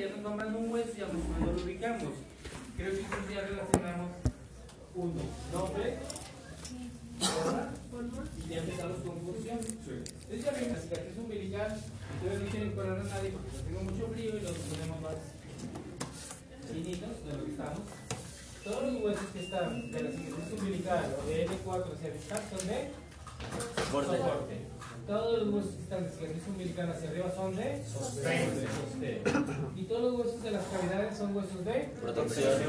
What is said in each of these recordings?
Ya nos nombran un hueso y a lo ubicamos. Creo que estos ya relacionamos uno, nombre, ¿verdad? Y ya empezamos con función. Entonces ya ven, la cicatriz umbilical, ustedes no quieren correr a nadie porque tengo mucho frío y los ponemos más finitos de lo que estamos. Todos los huesos que están de la cicatriz umbilical o de L4 hacia distal son de soporte. Todos los huesos que están de cicatriz umbilical hacia arriba son de sostén. Y todos los huesos de las cavidades son huesos de Protección.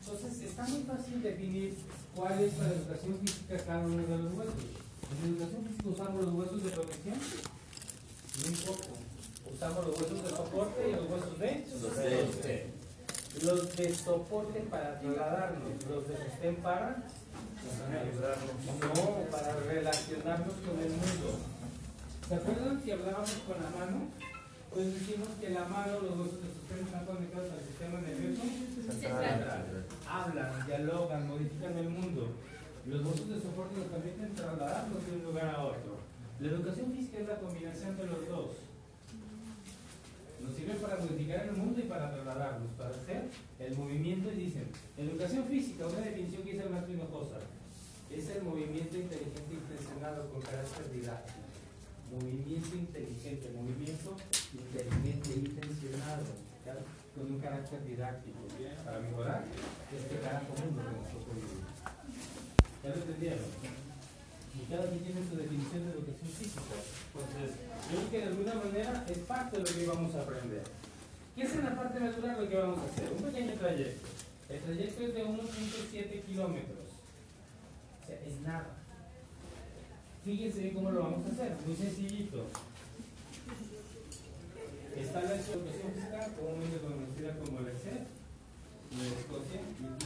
Entonces está muy fácil definir cuál es la educación física de cada uno de los huesos. En la educación física usamos los huesos de protección, muy poco. Usamos los huesos de soporte y los huesos de Sostén. Los de soporte para trasladarnos, los de sostén para no, para relacionarnos con el mundo. ¿Se acuerdan si hablábamos con la mano? Pues decimos que la mano, los huesos de sostén están conectados al sistema nervioso. Hablan, dialogan, modifican el mundo. Los huesos de soporte nos permiten trasladarnos de un lugar a otro. La educación física es la combinación de los dos. Nos sirve para modificar el mundo y para trasladarnos, para hacer el movimiento. Y dicen, educación física, una definición que dice el maestro Hinojosa, es el movimiento inteligente intencionado con carácter didáctico. Movimiento inteligente, movimiento inteligente intencionado, ¿ya? con un carácter didáctico, para mejorar este carácter mundo que nosotros vivimos. ¿Ya lo entendieron? Y cada quien tiene su definición de educación física. Entonces, yo creo que de alguna manera es parte de lo que vamos a aprender. ¿Qué es en la parte natural lo que vamos a hacer? Un pequeño trayecto. El trayecto es de 1.7 kilómetros. O sea, es nada. Fíjense cómo lo vamos a hacer. Muy sencillito. Está la educación física, comúnmente conocida como el ESET, de Escocia, 1535.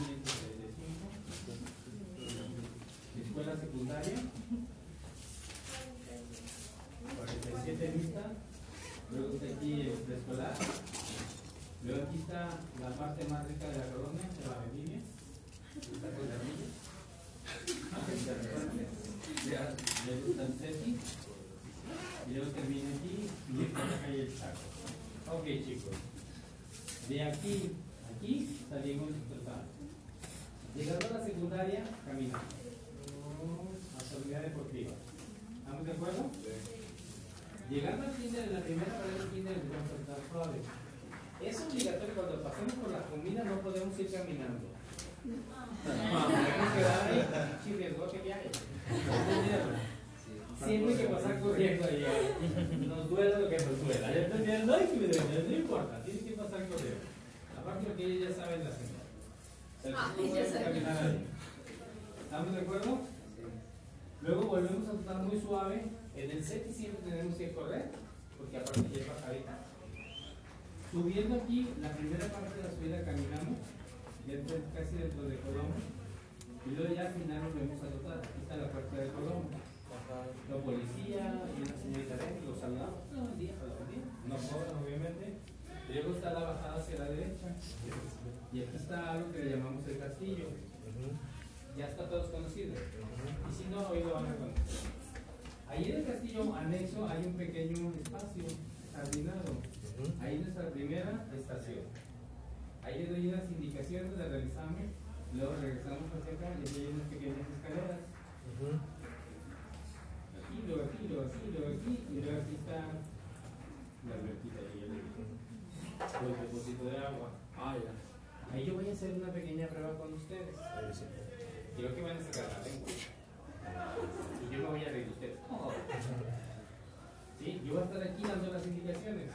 Escuela secundaria. 47 lista. Luego está aquí el preescolar. Luego aquí está la parte más rica de la colonia, de la vendimia. 0 termina aquí y esta es la calle del Chaco. Ok, chicos. De aquí a aquí salimos total. Llegando a la secundaria, caminamos. Actividad deportiva. ¿Estamos de acuerdo? Sí. Llegando al kinder, en la primera pared del kinder, vamos a estar suave. Es obligatorio cuando pasemos por la comida no podemos ir caminando. No, tenemos que dar ahí, si que viaje. Siempre que pasar corriendo ahí. Nos duele lo que nos duela. ¿Ya entendieron? No hay que ver, no importa, tienes que pasar corriendo. Aparte porque ellos ya saben la señal. O sea, Ah, ya saben. ahí. ¿Estamos de acuerdo? Luego volvemos a estar muy suave. En el set siempre tenemos que correr, porque aparte lleva bajadita. Subiendo aquí, la primera parte de la subida caminamos, ya entré casi dentro de Colomo. Y luego ya al final nos vemos a dotar. Aquí está la puerta de Colomo. La policía y una señorita dentro, los saludamos. No, buen día, hola, buen día. No cobran, obviamente. Luego está la bajada hacia la derecha. Y aquí está algo que le llamamos el castillo. Ya está todos conocidos. Y si no, hoy lo van a conocer. Ahí en el castillo anexo hay un pequeño espacio jardinado. Ahí es nuestra primera estación. Ahí les doy unas indicaciones de realizarme. Luego regresamos hacia acá y aquí hay unas pequeñas escaleras. Aquí, luego aquí, luego aquí, luego aquí. Y luego aquí está la alberquita ahí, ya le dije. O el depósito de agua. Ah, ya. Ahí yo voy a hacer una pequeña prueba con ustedes. Quiero que van a sacar la lengua. Y yo me voy a reír de ustedes. ¿Sí? Yo voy a estar aquí dando las indicaciones.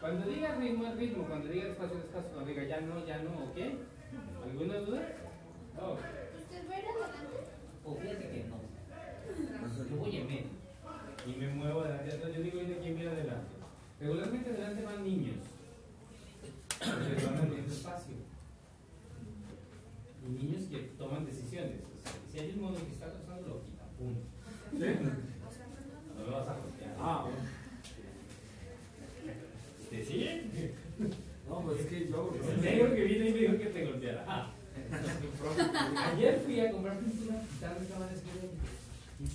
Cuando diga ritmo es ritmo, cuando diga despacio es despacio, cuando diga ya no, ya no, ¿ok? ¿Alguna duda? No. ¿Usted va a ir adelante? O fíjate que no. Yo voy en medio. Y me muevo adelante. Entonces yo digo, ¿y quién viene adelante? Regularmente adelante van niños. Porque van abriendo espacio. Y niños que toman decisiones. O sea, si hay un modo que está pasando, lo quitan. Punto. No me vas a golpear. Ah. ¿Te siguen? No, pues es que yo. El negro que viene y me dijo que te golpeara. Ayer fui a comprar pintura y estaba y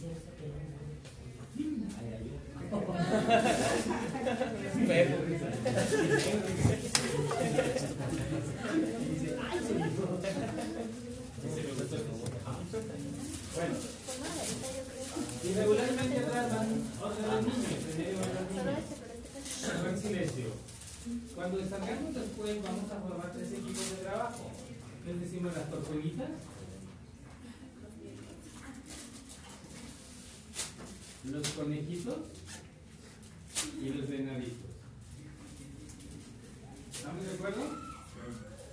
regularmente tratan niños, Cuando descargamos el vamos a formar tres equipos de trabajo. Les decimos las tortuguitas. Los conejitos y los venaditos. ¿Estamos de acuerdo?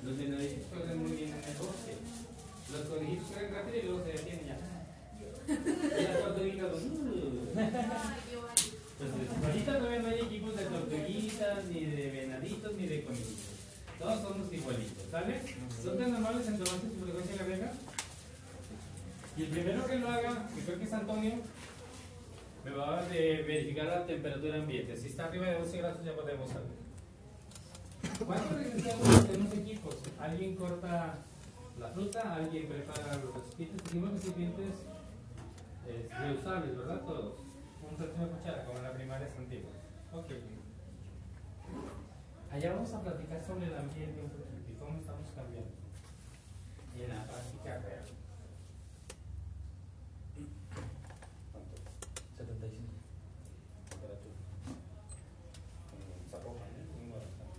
Los venaditos corren muy bien en el bosque. Los conejitos corren rápido y luego se detienen ya. Y las tortuguitas, "Uh". Entonces, ahorita todavía no hay equipos de tortuguitas, ni de venaditos, ni de conejitos. Todos somos igualitos, ¿sale? ¿Son tan normales en tomarse su frecuencia cardíaca? Y el primero que lo haga, que creo que es Antonio, me va a verificar la temperatura ambiente. Si está arriba de 12 grados ya podemos salir. ¿Cuántos regresamos tenemos equipos? Alguien corta la fruta, alguien prepara los recipientes. Hicimos recipientes eh, reusables, ¿verdad? Todos. Un de cuchara, como en la primaria es antigua. Ok. Allá vamos a platicar sobre el ambiente un poquito y cómo estamos cambiando en la práctica real. 75. Temperatura. Como Zapopan, ¿eh? Muy Guadalajara.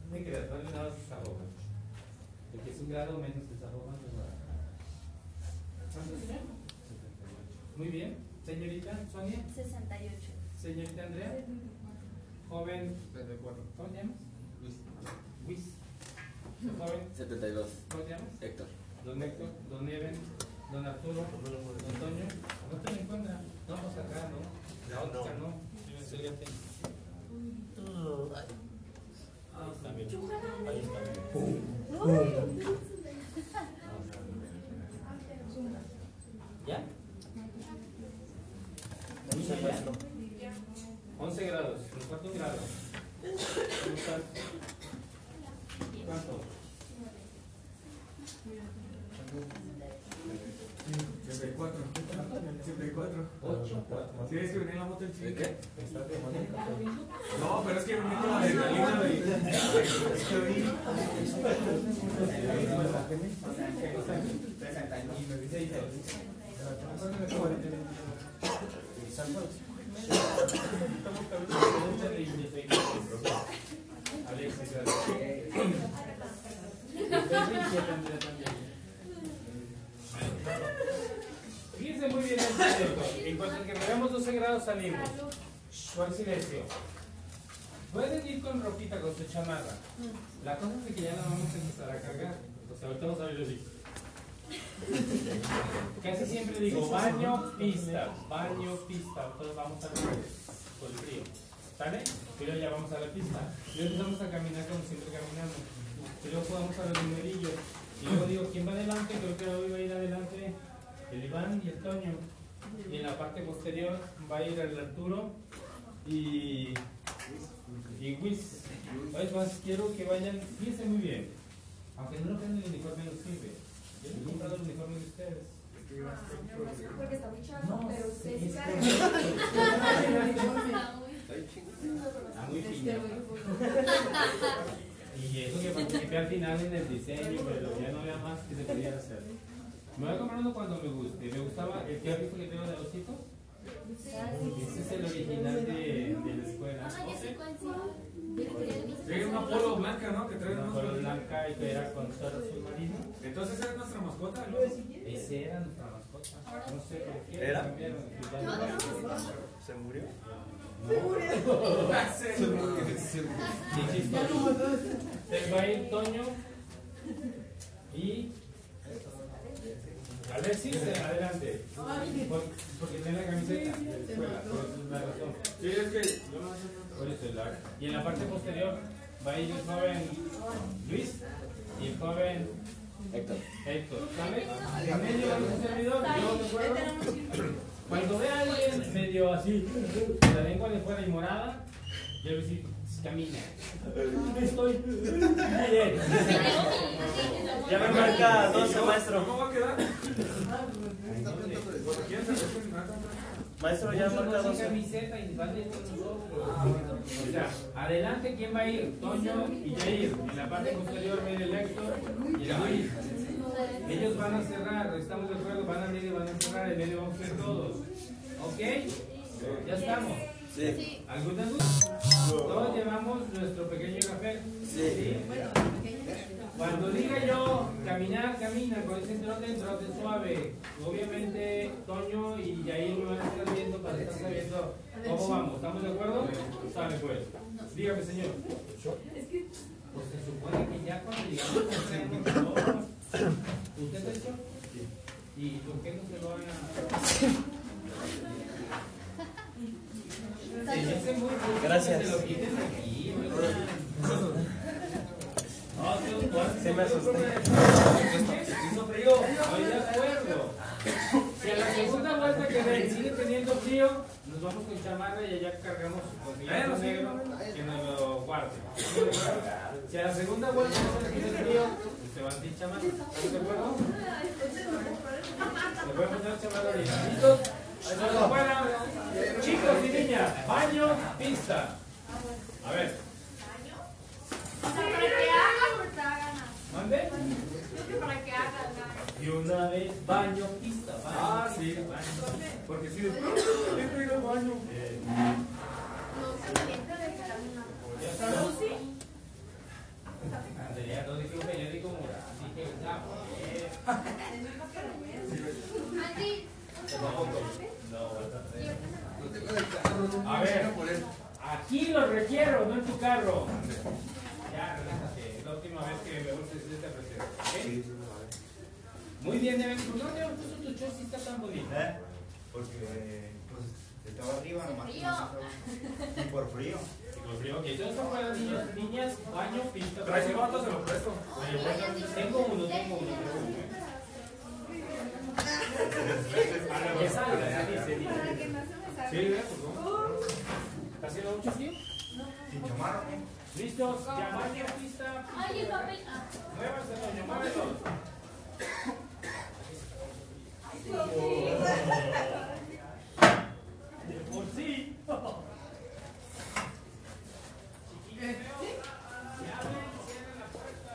No me creas, no le dabas Zapopan. Porque es un grado menos de Zapopan de Guadalajara. ¿Cuántos tiene? Muy bien. Señorita Sonia, 68. señorita Andrea, joven, ¿cómo te llamas? Luis. Joven, 72. ¿cómo te llamas? Héctor. Don Héctor, don Eben, don Arturo, don Toño. ¿No te lo encuentra? No, pues acá, ¿no? La otra no. Tengo. Ahí está, mira. Ahí está, mira. Woo! Fíjense muy bien el. En cuanto que llegamos 12 grados salimos. Por silencio. Pueden ir con ropita, con su chamarra. La cosa es que ya la vamos a empezar a cargar. Entonces ahorita vamos a ver así. Casi siempre digo baño, pista, baño, pista. Entonces vamos a ver por el frío. ¿Sale? Pero ya vamos a la pista. Y empezamos a caminar como siempre caminamos. Y luego vamos a los numerillos. Y luego digo, ¿quién va adelante? Creo que hoy va a ir adelante el Iván y el Toño. Y en la parte posterior va a ir el Arturo y, y Wiz. Es más, quiero que vayan, fíjense muy bien. Aunque no lo vean el uniforme no sirve. Yo no he comprado el uniforme de ustedes. Porque está muy chato, pero usted sí que- Está muy fino. Y eso que participé al final en el diseño, pero ya no había más que se podía hacer. Me voy a comprar uno cuando me guste. Me gustaba el que has visto que tengo de los Ese es el original de, de la escuela. Ah, ya sé cuál sí. Trae una polo blanca, ¿no? Que trae Una unos color blanca y que era con suelo azul marino. Entonces era nuestra mascota, ¿no? Ese era nuestra mascota. No sé por qué. ¿Era? cambiaron, que ya no- ¿Se murió? Sí, chistoso. Se va a ir Toño y Alexis, eh, adelante. Por- porque tiene la camiseta de la escuela, por eso es la razón. Sí, es que Y en la parte posterior va a ir el joven Luis y el joven Héctor. Héctor. ¿Sale? En medio un servidor, yo de acuerdo. Cuando vea a alguien medio así, con la lengua de fuera y morada, yo le decir, camina. Estoy bien. Ya me marca 12, ¿Cómo maestro. va a quedar? Maestro, ya marca no sin 12. camiseta y nosotros. O sea, adelante, ¿quién va a ir? Toño y Jair. En la parte posterior viene el Héctor y el Luis. Ellos van a cerrar, estamos de acuerdo, van a abrir y van a cerrar, en medio vamos a ir todos. ¿Ok? Ya estamos. Sí. ¿Alguna duda? Todos llevamos nuestro pequeño café. Sí. Cuando diga yo caminar, camina, cuando dicen trote, trote suave. Obviamente Toño y Yair me van a estar viendo para estar sabiendo cómo vamos. ¿Estamos de acuerdo? Sale pues. Dígame, señor. Pues se supone que ya cuando llegamos al segundo, ¿usted ha hecho? ¿Y por qué no se lo van a...? Se me hace muy justo Gracias. se lo quiten aquí, ¿no? No, tú, tú, Se me asusté. Hizo frío, estoy de acuerdo. Si a la segunda vuelta que ven sigue teniendo frío, nos vamos con chamarra y allá cargamos con negro que nos lo guarde. Si a la segunda vuelta no se tiene frío, pues se van sin chamarra. ¿Estás de acuerdo? Se puede poner chamarra ahorita. ¿Listos? Eso es afuera. Chicos y niñas, baño, pista. A ver, que mande. Creo que para que hagan. Y una vez baño, pista, baño. Ah, sí. pista, baño. Porque si después tengo que ir al baño. Ya sabes. Andrea, no dije un periódico moral, dije ya, Andy, A ver, aquí lo requiero, no en tu carro. Ya, relájate, es la última vez que me uses esta presión. ¿ok? Muy bien, Evan, ¿por qué no puso tu chor si está tan bonito? ¿Eh? Porque pues estaba arriba nomás. Frío. Y por frío. Y con frío, ok, entonces afuera, niños, niñas, baño, pista. Trae si vato, se lo presto. Tengo uno, tengo uno. Que salga, se dice. Sí, ¿verdad? Pues no. ¿Está haciendo mucho frío? Sin chamarra. ¿Listos? Ya baño, pista. Ay, el papel. Ah. Muévanse, doña, muévanlos. De por sí. Chiquillos, ya ven, cierren la puerta.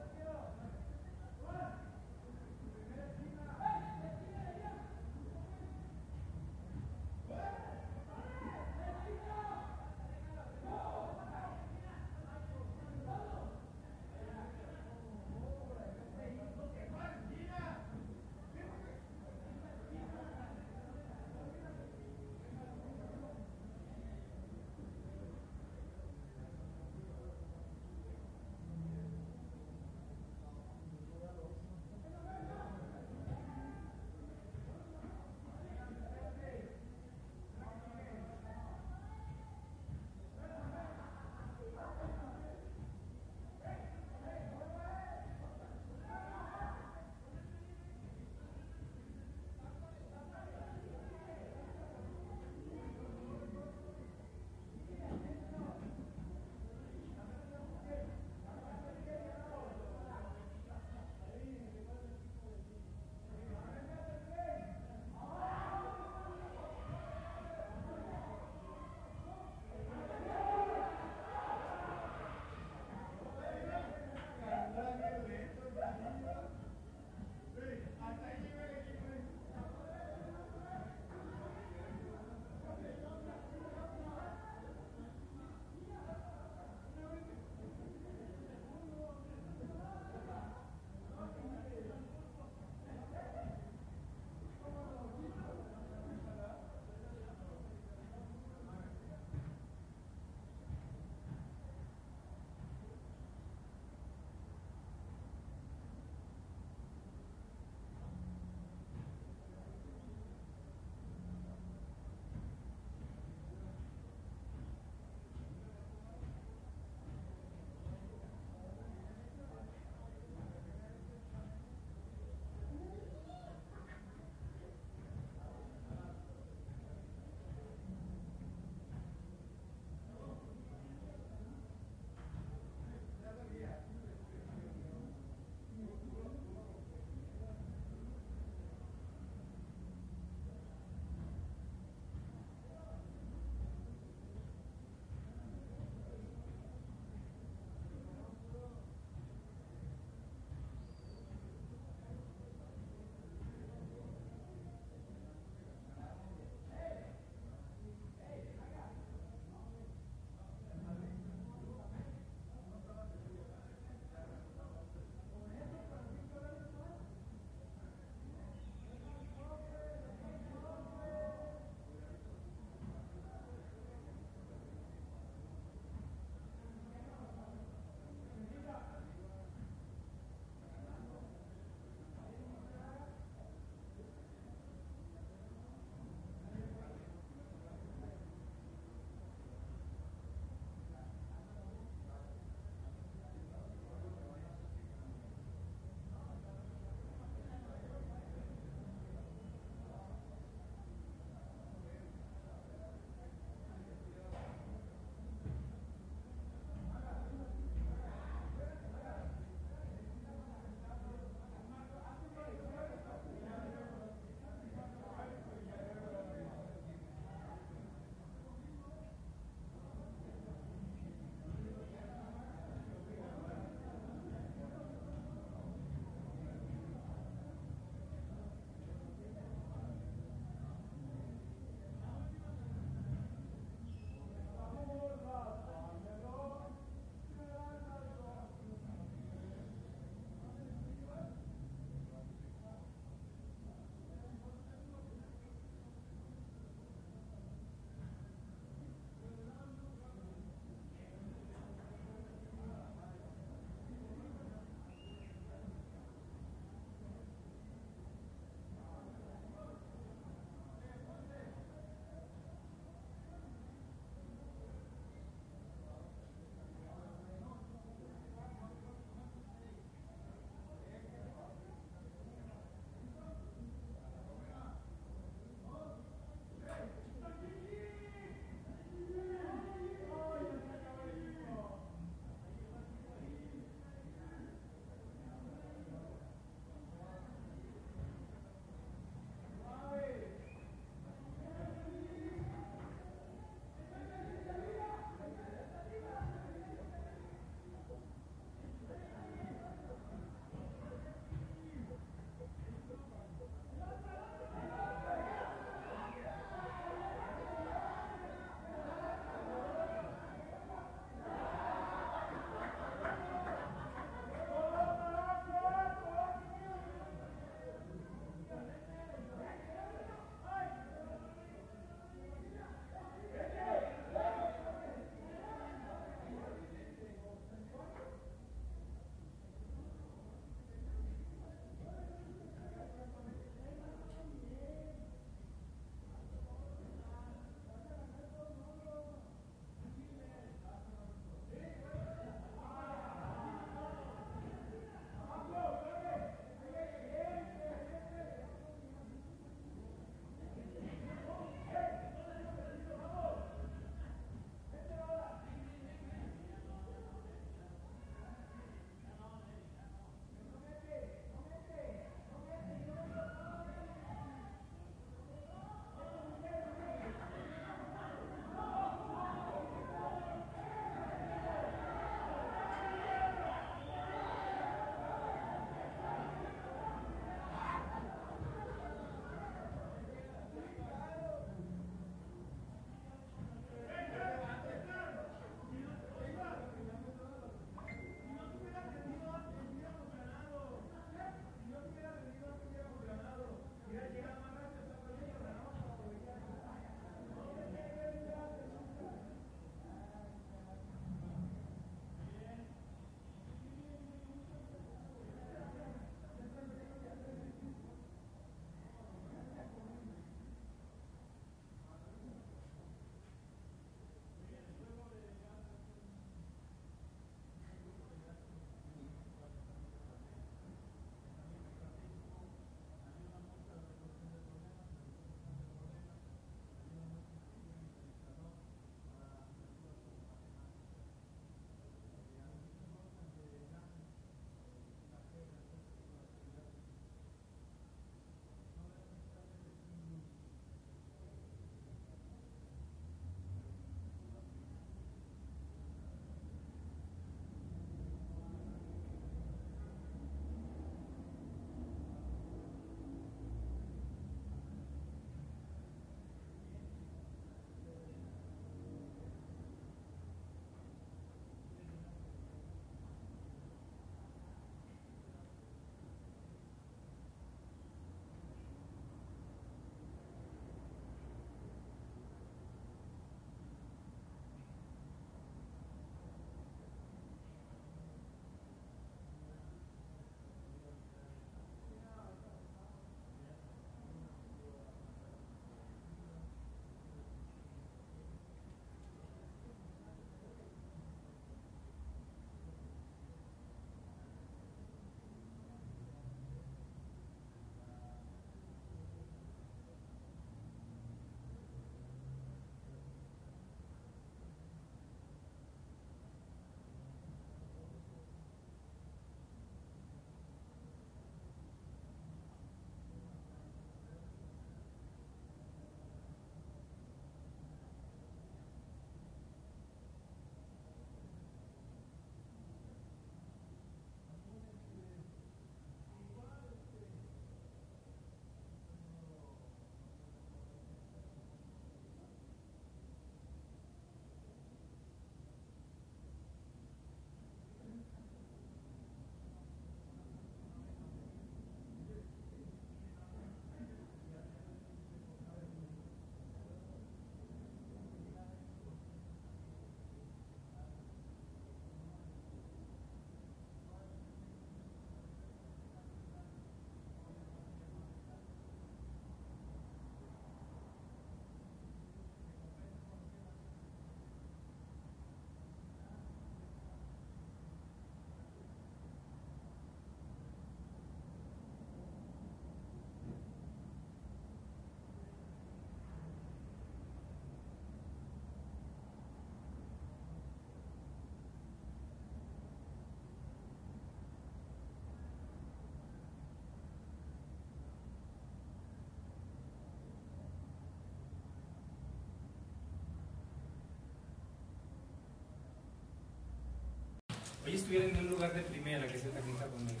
Hoy estuvieran en un lugar de primera, que es el Tajinta conmigo.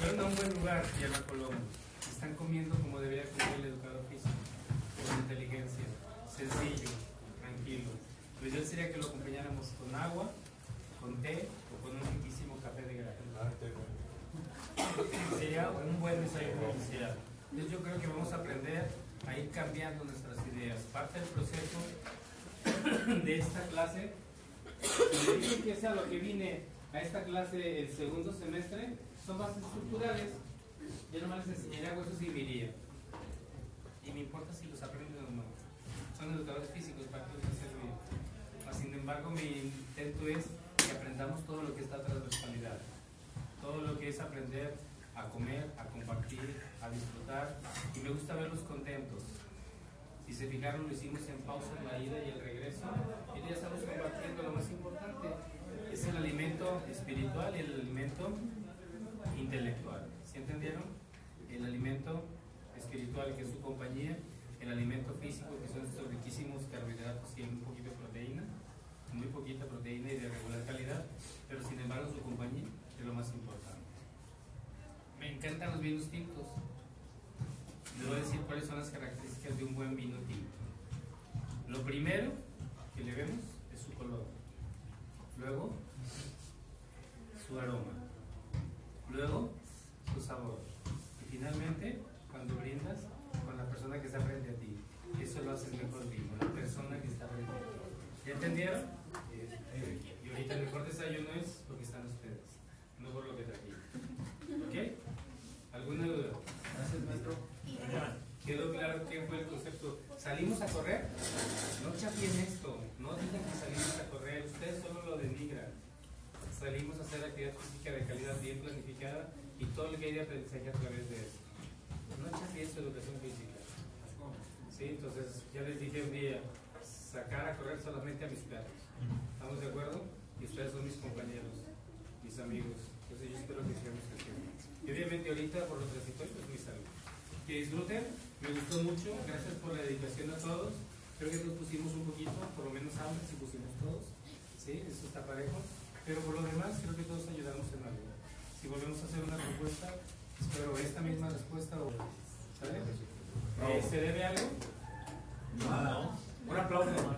Fueron a un buen lugar, Tierra Colón. Están comiendo como debería comer el educador físico, con inteligencia, sencillo, tranquilo. Lo ideal sería que lo acompañáramos con agua, con té o con un riquísimo café de grano. Sería un buen desayuno inicial. Entonces yo creo que vamos a aprender a ir cambiando nuestras ideas. Parte del proceso de esta clase, y le dije que es a lo que vine a esta clase el segundo semestre, son bases estructurales. Yo nomás les enseñaría huesos y miría. Y me importa si los aprenden o no. Son educadores físicos para que les servir. Sin embargo, mi intento es que aprendamos todo lo que está transversalidad. Todo lo que es aprender a comer, a compartir, a disfrutar. Y me gusta verlos contentos. Si se fijaron, lo hicimos en pausa en la ida y el regreso. Y ya estamos compartiendo lo más importante. Es el alimento espiritual y el alimento intelectual. ¿Sí entendieron? El alimento espiritual, que es su compañía, el alimento físico, que son estos riquísimos carbohidratos y un poquito de proteína, muy poquita proteína y de regular calidad, pero sin embargo su compañía es lo más importante. Me encantan los vinos tintos. Les voy a decir cuáles son las características de un buen vino tinto. Lo primero que le vemos es su color. Luego, su aroma. Luego, su sabor. Y finalmente, cuando brindas con la persona que está frente a ti. Eso lo haces mejor vino, la persona que está frente a ti. ¿Ya entendieron? Y ahorita el mejor desayuno es lo que están ustedes, no por lo que trajimos. ¿Ok? ¿Alguna duda? Gracias, maestro. ¿Quedó claro qué fue el concepto? ¿Salimos a correr? No chapien esto, no digan que salimos a correr, ustedes solo lo denigran. Salimos a hacer actividad física de calidad bien planificada y todo lo que hay de aprendizaje a través de eso. No chapien su educación física. Sí, entonces ya les dije un día, sacar a correr solamente a mis perros. ¿Estamos de acuerdo? Y ustedes son mis compañeros, mis amigos. Entonces yo espero que sigamos creciendo. Y obviamente ahorita por los recipientes, pues mis amigos. Que disfruten, me gustó mucho, gracias por la dedicación a todos. Creo que nos pusimos un poquito, por lo menos hambre si pusimos todos. Sí, eso está parejo. Pero por lo demás, creo que todos ayudamos en algo. Si volvemos a hacer una propuesta, espero esta misma respuesta o. ¿Sale? Eh, ¿Se debe algo? Un aplauso.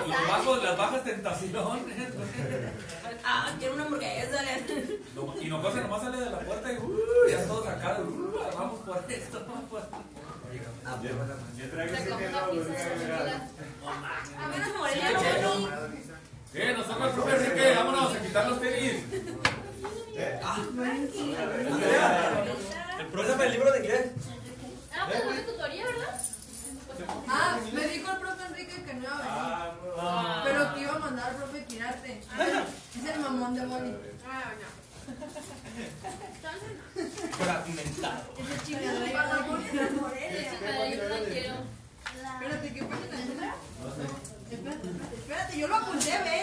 La- los bajos, las bajas tentaciones. Ah, quiero una hamburguesa. No, Y no nomás sale de la puerta y uh, ya todos acá, uh, vamos por esto, vamos por esto. Yo traigo Se ese que no, que comida. A. Eh, el profe Enrique, vámonos a quitar los tenis. El Préstame el libro de inglés. Ah, pues una tutoría, ¿verdad? Ah, me dijo el profe Enrique que no iba a venir. Ah. Pero que iba a mandar al profe Quirarte. Es el mamón de Bonnie. Ah, no. Fragmentado. Ese chingadero iba a Bonnie de Morelia. Yo no la quiero. Espérate, ¿qué pasa? Espérate, espérate, espérate, yo lo apunté, ve.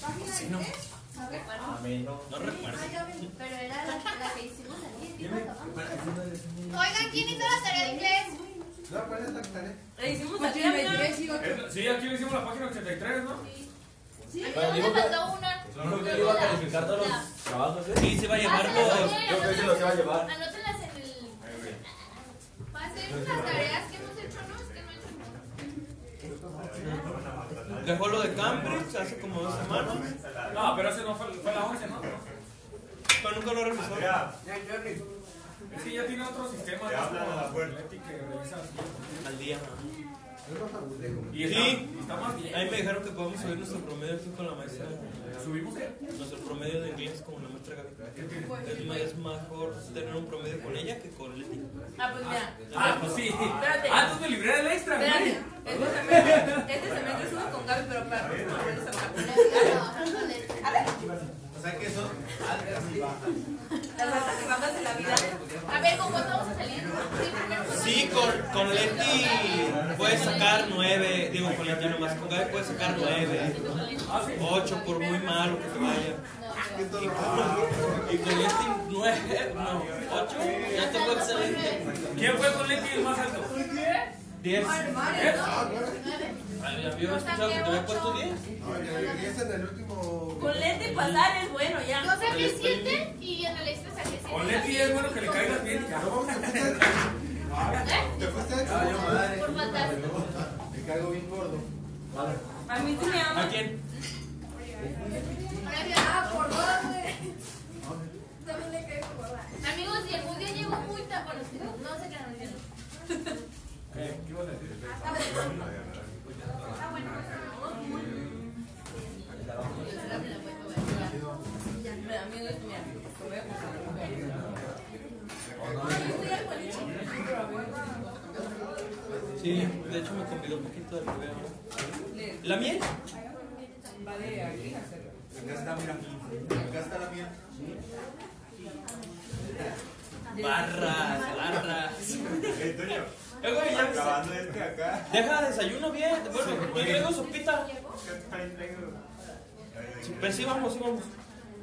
Página de qué? A mí no. No recuerdo. Pero era la, la que hicimos aquí. Oigan, ¿quién hizo la tarea de inglés? No, ¿cuál es la que sale? Le hicimos aquí, amiga. 83 iba a Es- Sí, aquí le hicimos la página 83, ¿no? A mí no me faltó una. No, que iba a calificar todos los trabajos, ¿eh? Sí, se va a llevar los. Yo pensé los iba a llevar. Anótenlas en el. Pasen las tareas que hemos hecho, ¿no? Es que no he hecho nada. Dejó lo de Cambridge hace como dos semanas. No, pero ese no fue, fue la 11, ¿no? Pero nunca lo revisó. Es que ya tiene otro sistema. Ya hablan a la puerta. Al día. Y está, Sí. está más bien. A mí me dijeron que podemos subir nuestro promedio aquí con la maestra. ¿Subimos qué? Nuestro promedio de inglés con la maestra Gaby. Es, es mejor tener un promedio con ella que con Leti. Ah, pues mira. Ah, pues sí. Espérate. Ah, tú te libré del extra, Espérate. Este semestre, este semestre subo con Gaby, pero para el próximo se va a poner. A ver, sea que son altas y bajas. Las altas y bajas de la vida. A ver, ¿con cuánto vamos a salir? Sí, con, con Leti puedes sacar nueve. Digo, con Leti nomás. Con Gaby puedes sacar nueve. Ocho, por muy malo que te vaya. Y con Leti 9, no, 8, ya tengo excelente. ¿Quién fue con Leti el más alto? ¿Qué? 10. Ah, ¿Habías escuchado que Con lente pasar es bueno ya. Yo saqué 7 y en el extra Con lente es bueno que le caigas bien, cabrón. ¿Eh? ¿Eh? ¿Te fuiste Por matar. Me caigo bien gordo. A mí quién? Ah, por. Amigos, si algún día llego muy tan no se quedan Sí, de hecho me convidó un poquito de veo. ¿La miel? Acá está, mira. Acá está la mía. Barras, barras. Eh, güey, ya Acabando este acá. Deja desayuno bien. Bueno, y luego sopita. Pero sí vamos, sí vamos.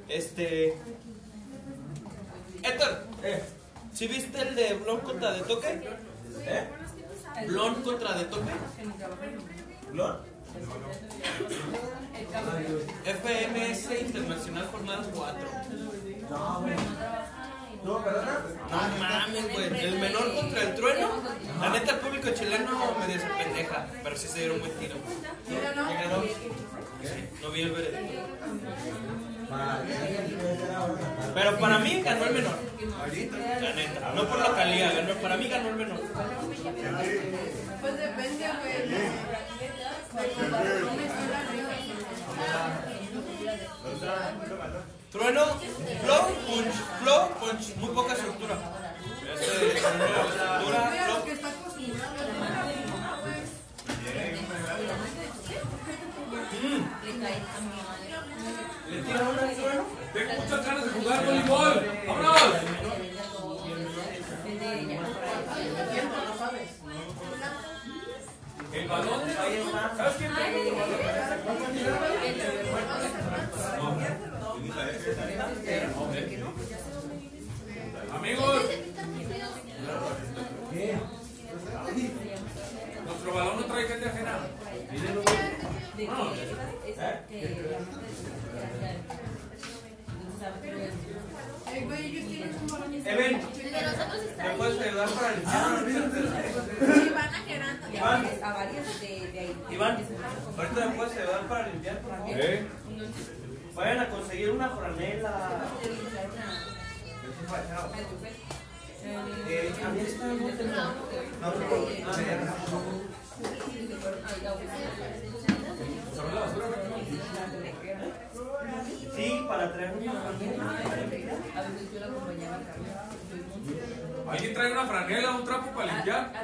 Este. Héctor, ¿sí viste el de Blon contra de toque? ¿Eh? Blon contra de toque. ¿Blon? FMS Internacional Jornadas 4. No, ¿perdona? No mames, güey. El menor contra el trueno. La neta, el público chileno me se pendeja. Pero sí se dieron buen tiro. No vi el veredicto. Pero para mí ganó el menor. La neta. No por la calidad, ganó, para mí ganó el menor. Pues depende, güey. Trueno, flow, punch, flow, punch, muy poca estructura. Este, flow. ¿Le tira una al trueno? Tengo muchas ganas de jugar voleibol. ¡Vámonos! El balón. ¿Sabes quién tengo el balón? Amigos, nuestro balón no trae gente ajena. Eben, ¿me puedes ayudar para Iván, ¿Eh? Iván. Vayan a conseguir una franela. Sí, para traer una franela. ¿Alguien trae una franela, un trapo para limpiar? A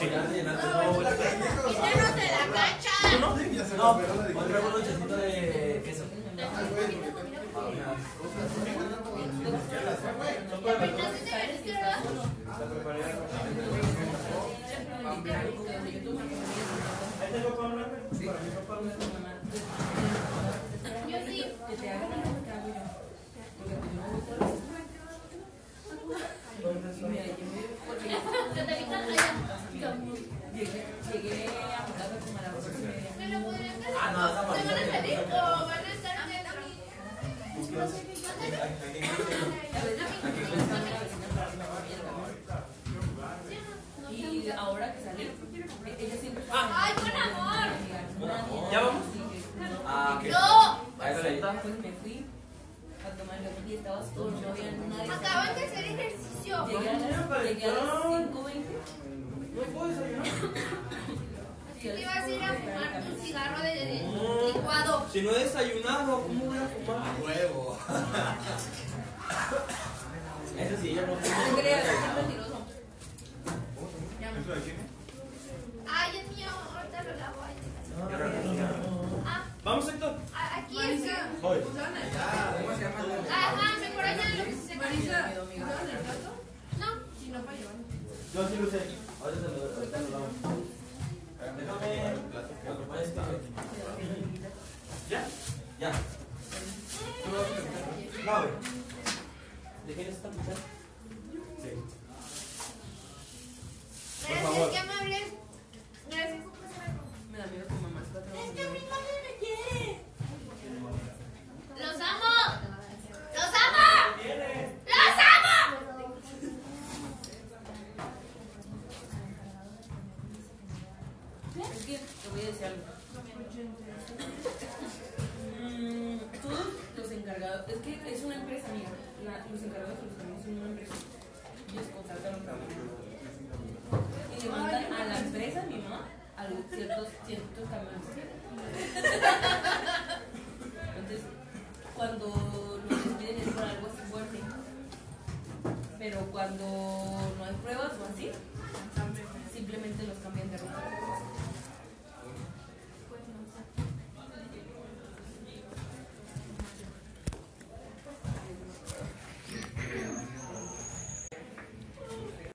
Sí. No, bueno. Quítanos de la plancha. ¿No? No,